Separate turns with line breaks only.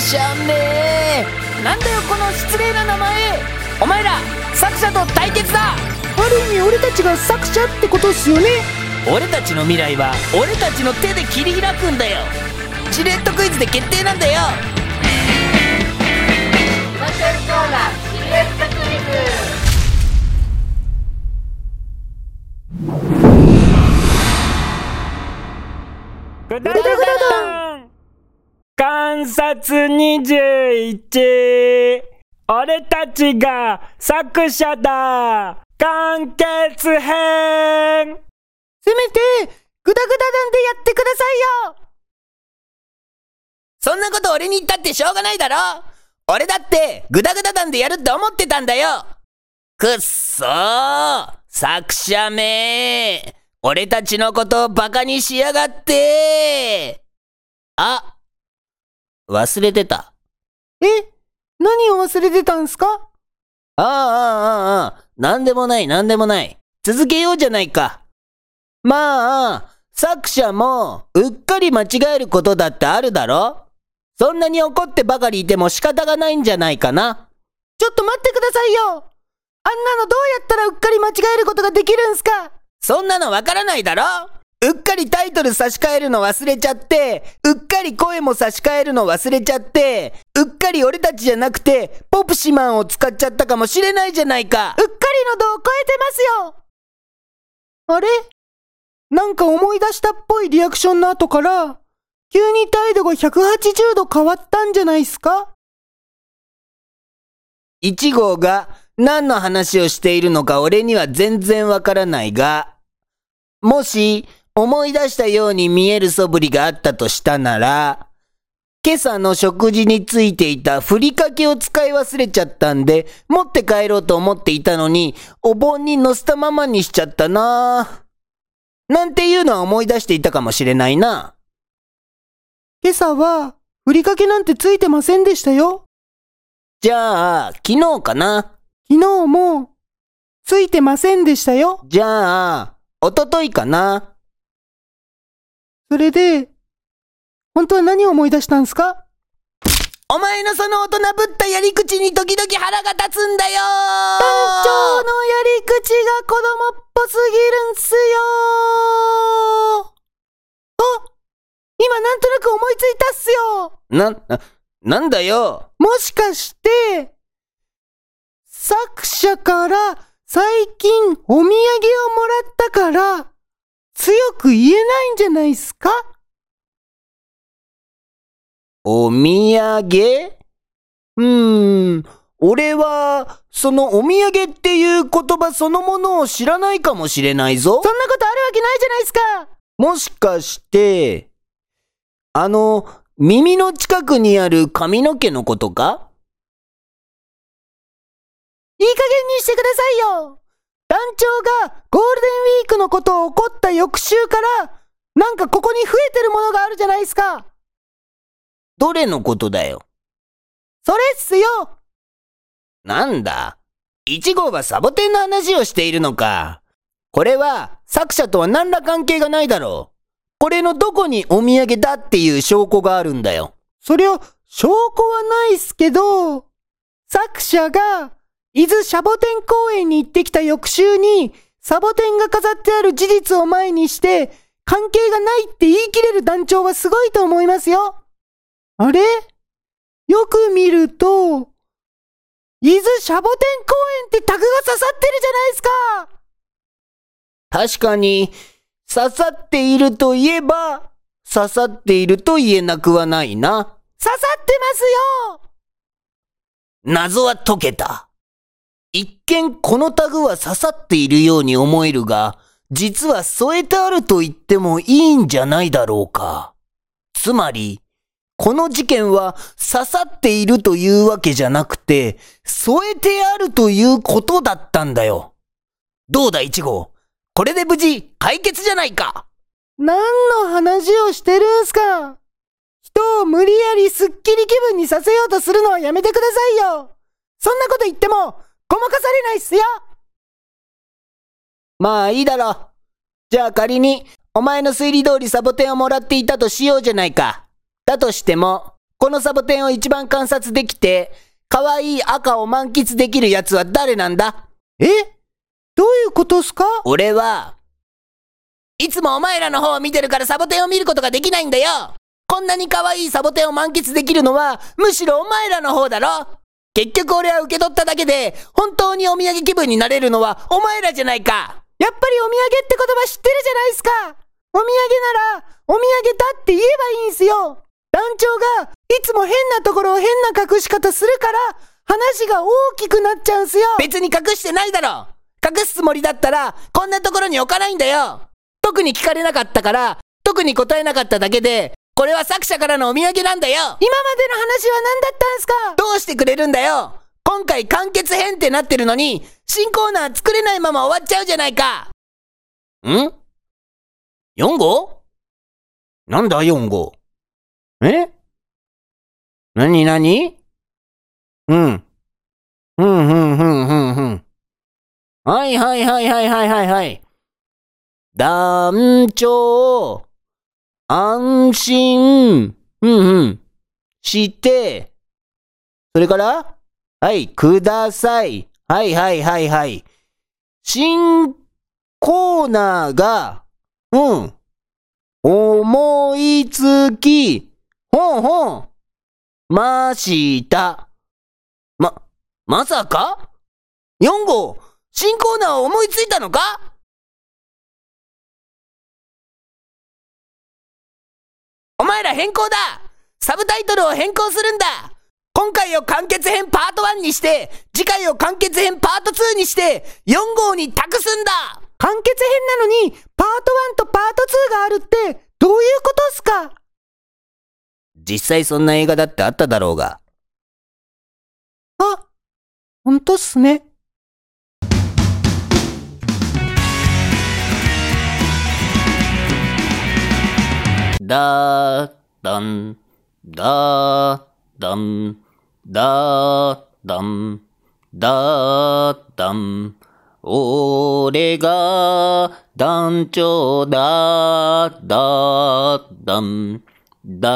作者なんだよこの失礼な名前。お前ら作者と対決だ。
ある意味俺たちが作者ってことっすよね。
俺たちの未来は俺たちの手で切り開くんだよ。シルエットクイズで決定なんだよ。
グダグダグダ3冊21俺たちが作者だ。完結編。
せめて、グダグダなんでやってくださいよ。
そんなこと俺に言ったってしょうがないだろ。俺だって、グダグダなんでやるって思ってたんだよ。くっそー。作者め俺たちのことをバカにしやがって。あ忘れてた。
え？何を忘れてたんすか？
ああ、ああ、ああ、なんでもない、なんでもない。続けようじゃないか。まあ、作者も、うっかり間違えることだってあるだろ？そんなに怒ってばかりいても仕方がないんじゃないかな？
ちょっと待ってくださいよあんなのどうやったらうっかり間違えることができるんすか？
そんなのわからないだろ？うっかりタイトル差し替えるの忘れちゃって、うっかり声も差し替えるの忘れちゃって、うっかり俺たちじゃなくて、ポプシマンを使っちゃったかもしれないじゃないか。
うっかりの度を超えてますよ。あれ？なんか思い出したっぽいリアクションの後から、急に態度が180度変わったんじゃないっすか
？1号が何の話をしているのか俺には全然わからないが、もし思い出したように見える素振りがあったとしたなら、今朝の食事についていたふりかけを使い忘れちゃったんで、持って帰ろうと思っていたのに、お盆に乗せたままにしちゃったななんていうのは思い出していたかもしれないな。
今朝は、ふりかけなんてついてませんでしたよ。
じゃあ、昨日かな
昨日も、ついてませんでしたよ。
じゃあ、おとといかな
それで、本当は何を思い出したんすか？
お前のその大人ぶったやり口に時々腹が立つんだよ。
団長のやり口が子供っぽすぎるんすよ。あ今なんとなく思いついたっすよ。
な、な、なんだよ。
もしかして、作者から最近お土産をもらったから、強く言えないんじゃないっすか？
お土産？うーん、俺は、そのお土産っていう言葉そのものを知らないかもしれないぞ。
そんなことあるわけないじゃないっすか！
もしかして、あの、耳の近くにある髪の毛のことか？
いい加減にしてくださいよ団長がゴールデンウィークのことを怒った翌週から、なんかここに増えてるものがあるじゃないっすか
どれのことだよ？
それっすよ
なんだ？一号はサボテンの話をしているのか。これは作者とは何ら関係がないだろう。これのどこにお土産だっていう証拠があるんだよ。
そりゃ、証拠はないっすけど、作者が、伊豆シャボテン公園に行ってきた翌週に、サボテンが飾ってある事実を前にして、関係がないって言い切れる団長はすごいと思いますよ。あれ？よく見ると、伊豆シャボテン公園ってタグが刺さってるじゃないですか
確かに、刺さっているといえば、刺さっていると言えなくはないな。
刺さってますよ
謎は解けた。一見このタグは刺さっているように思えるが、実は添えてあると言ってもいいんじゃないだろうか。つまり、この事件は刺さっているというわけじゃなくて、添えてあるということだったんだよ。どうだ一号これで無事解決じゃないか
何の話をしてるんすか？人を無理やりスッキリ気分にさせようとするのはやめてくださいよそんなこと言っても、まかされないっすよ。
まあいいだろ。う。じゃあ仮に、お前の推理通りサボテンをもらっていたとしようじゃないか。だとしても、このサボテンを一番観察できて、可愛い赤を満喫できるやつは誰なんだ？
え？どういうことっすか？
俺は、いつもお前らの方を見てるからサボテンを見ることができないんだよ。こんなに可愛いサボテンを満喫できるのは、むしろお前らの方だろ結局俺は受け取っただけで、本当にお土産気分になれるのはお前らじゃないか。
やっぱりお土産って言葉知ってるじゃないっすか。お土産なら、お土産だって言えばいいんすよ。団長が、いつも変なところを変な隠し方するから、話が大きくなっちゃうんすよ。
別に隠してないだろ。隠すつもりだったら、こんなところに置かないんだよ。特に聞かれなかったから、特に答えなかっただけで、これは作者からのお土産なんだよ。
今までの話は何だったんすか？
どうしてくれるんだよ。今回完結編ってなってるのに、新コーナー作れないまま終わっちゃうじゃないか。ん ?4 号？なんだ4号？え？なになにうん。ふんふんふんふんふん。はいはいはいはいはいはいはい。団長、安心、ふんふん、して、それからはい、ください。はいはいはいはい。新コーナーが、うん。思いつき、ほんほん。ました。ま、まさか ?4 号、新コーナーを思いついたのか？お前ら変更だサブタイトルを変更するんだ今回を完結編パート1にして、次回を完結編パート2にして、4号に託すんだ
完結編なのに、パート1とパート2があるって、どういうことっすか？
実際そんな映画だってあっただろうが。
あ、ほんとっすね。
だーだん、だーだん、だーだん、だーだん。俺が団長だーだーだん、だ